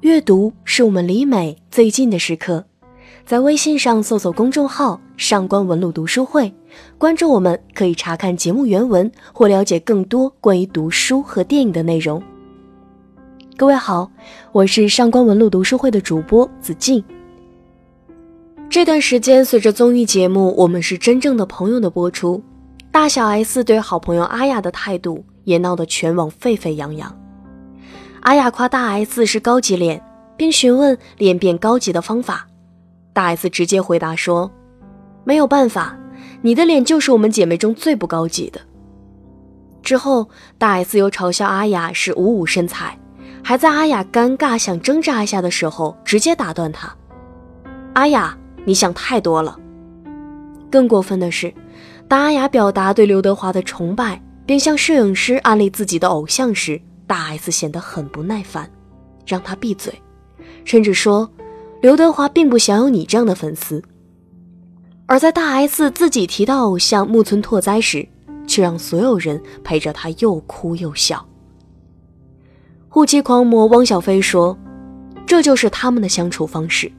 阅读是我们离美最近的时刻。在微信上搜索公众号“上官文露读书会”，关注我们，可以查看节目原文或了解更多关于读书和电影的内容。各位好，我是上官文露读书会的主播子静。这段时间，随着综艺节目《我们是真正的朋友》的播出，大小 S 对好朋友阿雅的态度也闹得全网沸沸扬扬。阿雅夸大 S 是高级脸，并询问脸变高级的方法。大 S 直接回答说：“没有办法，你的脸就是我们姐妹中最不高级的。”之后，大 S 又嘲笑阿雅是五五身材，还在阿雅尴尬想挣扎一下的时候，直接打断她：“阿雅，你想太多了。”更过分的是，当阿雅表达对刘德华的崇拜，并向摄影师安利自己的偶像时，大 S 显得很不耐烦，让他闭嘴，甚至说：“刘德华并不想有你这样的粉丝。”而在大 S 自己提到偶像木村拓哉时，却让所有人陪着他又哭又笑。护妻狂魔汪小菲说：“这就是他们的相处方式。”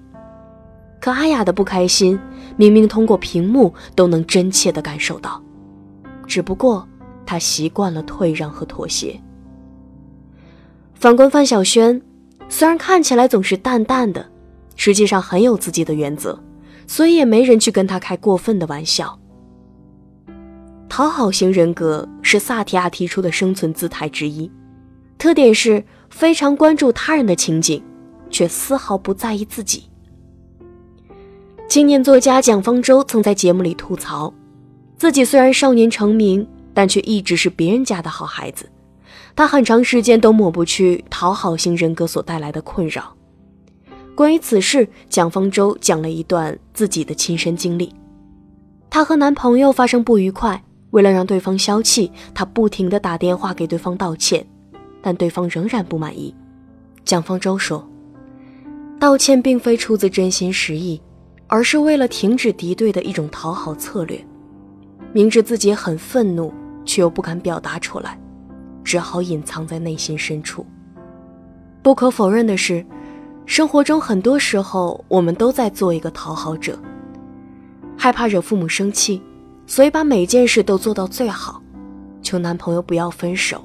可阿雅的不开心，明明通过屏幕都能真切地感受到，只不过她习惯了退让和妥协。反观范晓萱，虽然看起来总是淡淡的，实际上很有自己的原则，所以也没人去跟她开过分的玩笑。讨好型人格是萨提亚提出的生存姿态之一，特点是非常关注他人的情景，却丝毫不在意自己。青年作家蒋方舟曾在节目里吐槽，自己虽然少年成名，但却一直是别人家的好孩子。他很长时间都抹不去讨好型人格所带来的困扰。关于此事，蒋方舟讲了一段自己的亲身经历：她和男朋友发生不愉快，为了让对方消气，她不停地打电话给对方道歉，但对方仍然不满意。蒋方舟说：“道歉并非出自真心实意，而是为了停止敌对的一种讨好策略。明知自己很愤怒，却又不敢表达出来。”只好隐藏在内心深处。不可否认的是，生活中很多时候我们都在做一个讨好者，害怕惹父母生气，所以把每件事都做到最好，求男朋友不要分手，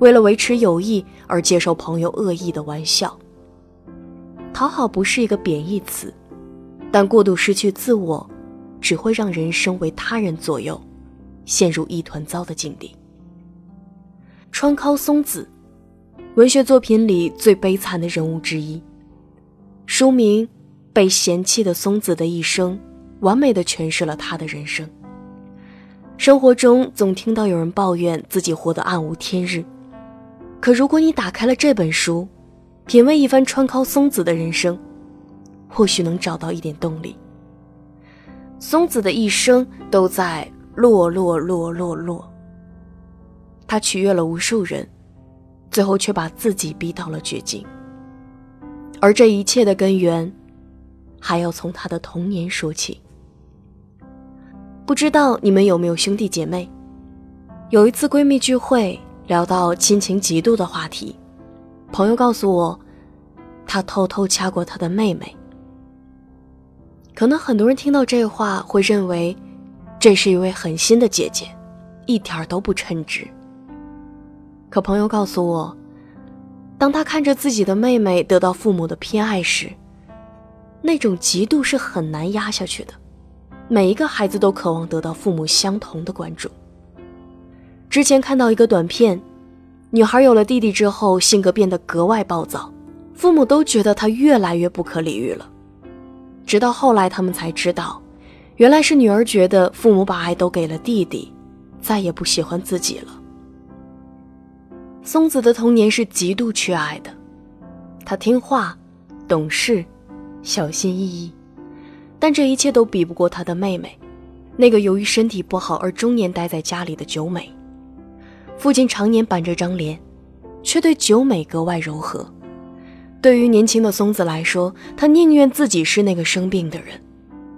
为了维持友谊而接受朋友恶意的玩笑。讨好不是一个贬义词，但过度失去自我，只会让人生为他人左右，陷入一团糟的境地。川尻松子，文学作品里最悲惨的人物之一。书名《被嫌弃的松子的一生》，完美的诠释了他的人生。生活中总听到有人抱怨自己活得暗无天日，可如果你打开了这本书，品味一番川尻松子的人生，或许能找到一点动力。松子的一生都在落落落落落。他取悦了无数人，最后却把自己逼到了绝境。而这一切的根源，还要从他的童年说起。不知道你们有没有兄弟姐妹？有一次闺蜜聚会，聊到亲情嫉妒的话题，朋友告诉我，他偷偷掐过他的妹妹。可能很多人听到这话会认为，这是一位狠心的姐姐，一点都不称职。可朋友告诉我，当他看着自己的妹妹得到父母的偏爱时，那种嫉妒是很难压下去的。每一个孩子都渴望得到父母相同的关注。之前看到一个短片，女孩有了弟弟之后，性格变得格外暴躁，父母都觉得她越来越不可理喻了。直到后来，他们才知道，原来是女儿觉得父母把爱都给了弟弟，再也不喜欢自己了。松子的童年是极度缺爱的，他听话、懂事、小心翼翼，但这一切都比不过他的妹妹，那个由于身体不好而终年待在家里的九美。父亲常年板着张脸，却对九美格外柔和。对于年轻的松子来说，他宁愿自己是那个生病的人，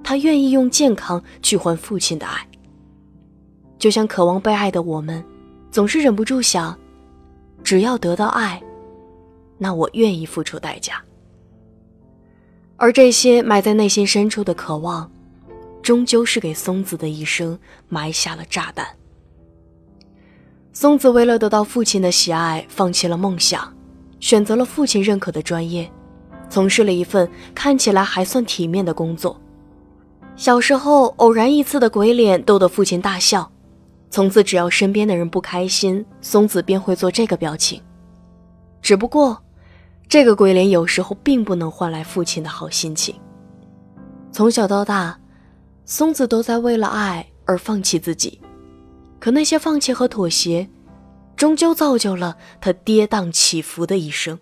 他愿意用健康去换父亲的爱。就像渴望被爱的我们，总是忍不住想。只要得到爱，那我愿意付出代价。而这些埋在内心深处的渴望，终究是给松子的一生埋下了炸弹。松子为了得到父亲的喜爱，放弃了梦想，选择了父亲认可的专业，从事了一份看起来还算体面的工作。小时候偶然一次的鬼脸逗得父亲大笑，从此只要身边的人不开心，松子便会做这个表情。只不过。这个鬼脸有时候并不能换来父亲的好心情。从小到大，松子都在为了爱而放弃自己，可那些放弃和妥协，终究造就了他跌宕起伏的一生。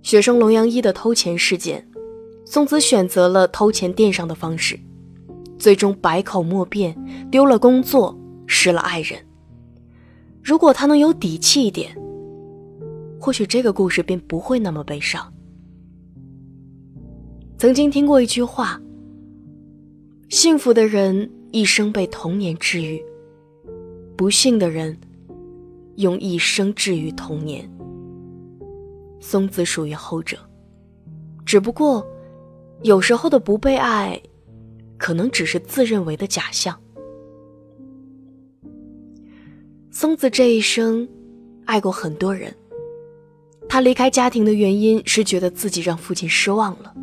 学生龙阳一的偷钱事件，松子选择了偷钱垫上的方式，最终百口莫辩，丢了工作，失了爱人。如果他能有底气一点。或许这个故事便不会那么悲伤。曾经听过一句话：“幸福的人一生被童年治愈，不幸的人用一生治愈童年。”松子属于后者，只不过有时候的不被爱，可能只是自认为的假象。松子这一生爱过很多人。他离开家庭的原因是觉得自己让父亲失望了，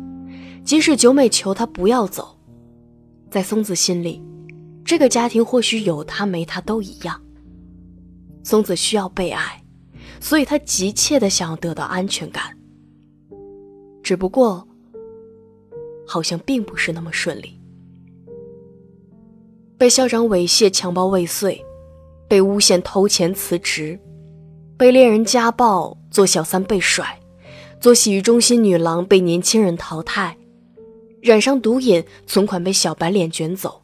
即使九美求他不要走，在松子心里，这个家庭或许有他没他都一样。松子需要被爱，所以他急切的想要得到安全感。只不过，好像并不是那么顺利。被校长猥亵、强暴未遂，被诬陷偷钱辞职。被恋人家暴，做小三被甩，做洗浴中心女郎被年轻人淘汰，染上毒瘾，存款被小白脸卷走，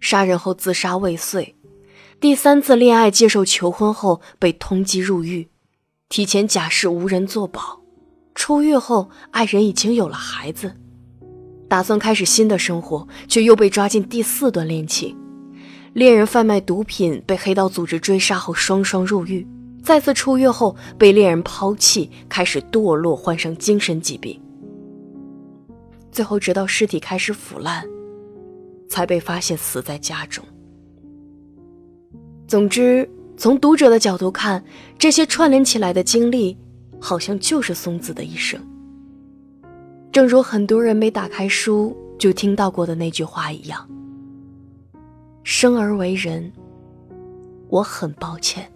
杀人后自杀未遂，第三次恋爱接受求婚后被通缉入狱，提前假释无人作保，出狱后爱人已经有了孩子，打算开始新的生活，却又被抓进第四段恋情，恋人贩卖毒品被黑道组织追杀后双双入狱。再次出狱后被恋人抛弃，开始堕落，患上精神疾病。最后，直到尸体开始腐烂，才被发现死在家中。总之，从读者的角度看，这些串联起来的经历，好像就是松子的一生。正如很多人没打开书就听到过的那句话一样：“生而为人，我很抱歉。”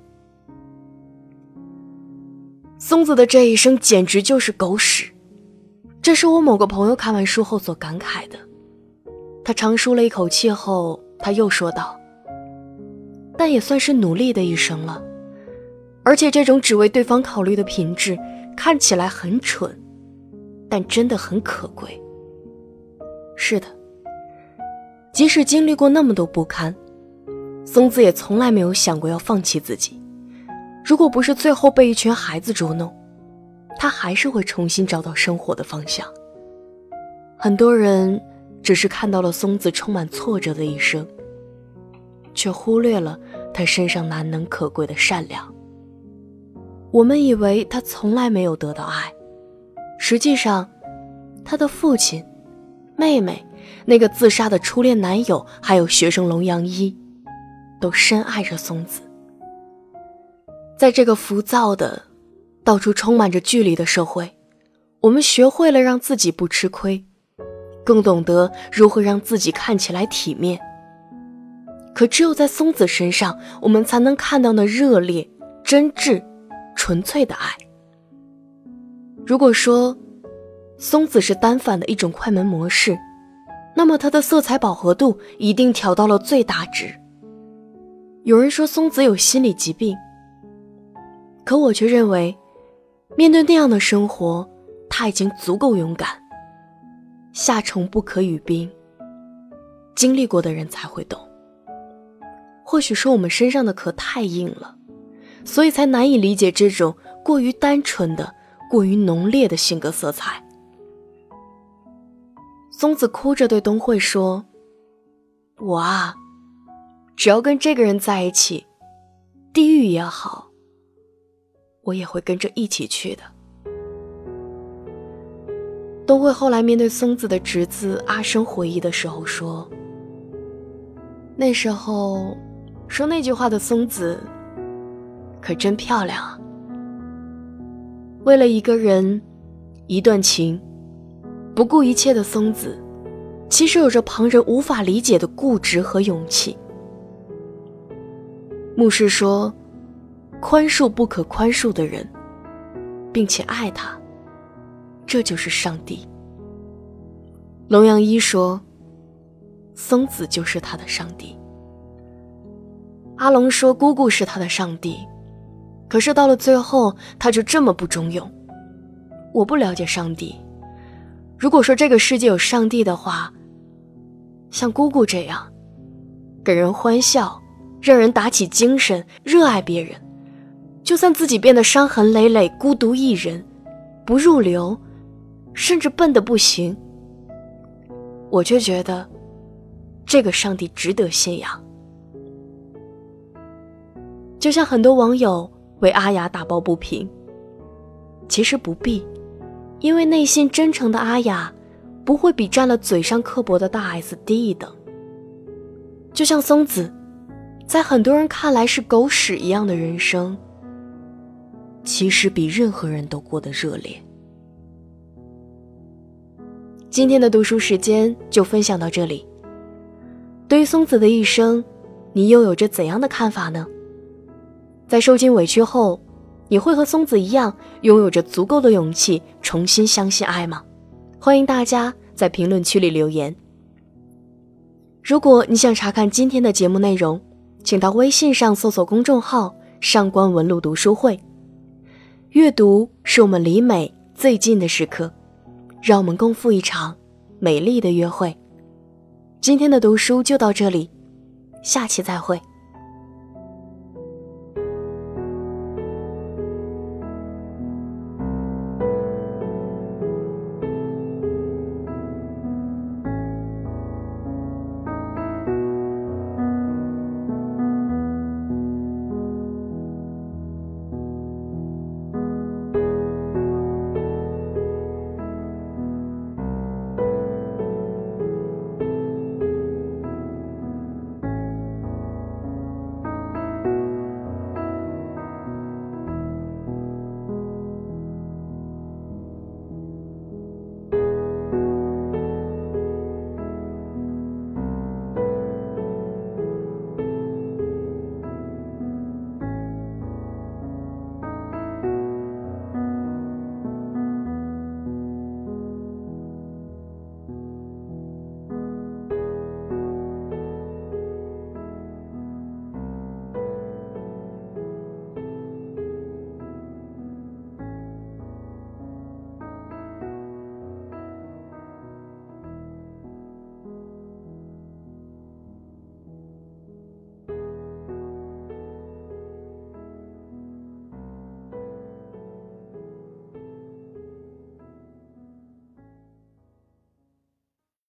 松子的这一生简直就是狗屎，这是我某个朋友看完书后所感慨的。他长舒了一口气后，他又说道：“但也算是努力的一生了，而且这种只为对方考虑的品质，看起来很蠢，但真的很可贵。”是的，即使经历过那么多不堪，松子也从来没有想过要放弃自己。如果不是最后被一群孩子捉弄，他还是会重新找到生活的方向。很多人只是看到了松子充满挫折的一生，却忽略了他身上难能可贵的善良。我们以为他从来没有得到爱，实际上，他的父亲、妹妹、那个自杀的初恋男友，还有学生龙阳一，都深爱着松子。在这个浮躁的、到处充满着距离的社会，我们学会了让自己不吃亏，更懂得如何让自己看起来体面。可只有在松子身上，我们才能看到那热烈、真挚、纯粹的爱。如果说松子是单反的一种快门模式，那么它的色彩饱和度一定调到了最大值。有人说松子有心理疾病。可我却认为，面对那样的生活，他已经足够勇敢。夏虫不可语冰，经历过的人才会懂。或许是我们身上的壳太硬了，所以才难以理解这种过于单纯的、过于浓烈的性格色彩。松子哭着对东慧说：“我啊，只要跟这个人在一起，地狱也好。”我也会跟着一起去的。东辉后来面对松子的侄子阿生回忆的时候说：“那时候说那句话的松子，可真漂亮啊！为了一个人，一段情，不顾一切的松子，其实有着旁人无法理解的固执和勇气。”牧师说：“宽恕不可宽恕的人，并且爱他。”这就是上帝。龙阳一说：“松子就是他的上帝。”阿龙说：“姑姑是他的上帝。”可是到了最后，他就这么不中用。我不了解上帝。如果说这个世界有上帝的话，像姑姑这样，给人欢笑，让人打起精神，热爱别人，就算自己变得伤痕累累，孤独一人，不入流。甚至笨的不行，我却觉得这个上帝值得信仰。就像很多网友为阿雅打抱不平，其实不必，因为内心真诚的阿雅不会比占了嘴上刻薄的大 S 低一等。就像松子，在很多人看来是狗屎一样的人生，其实比任何人都过得热烈。今天的读书时间就分享到这里。对于松子的一生，你又有着怎样的看法呢？在受尽委屈后，你会和松子一样，拥有着足够的勇气，重新相信爱吗？欢迎大家在评论区里留言。如果你想查看今天的节目内容，请到微信上搜索公众号“上官文露读书会”。阅读是我们离美最近的时刻。让我们共赴一场美丽的约会。今天的读书就到这里，下期再会。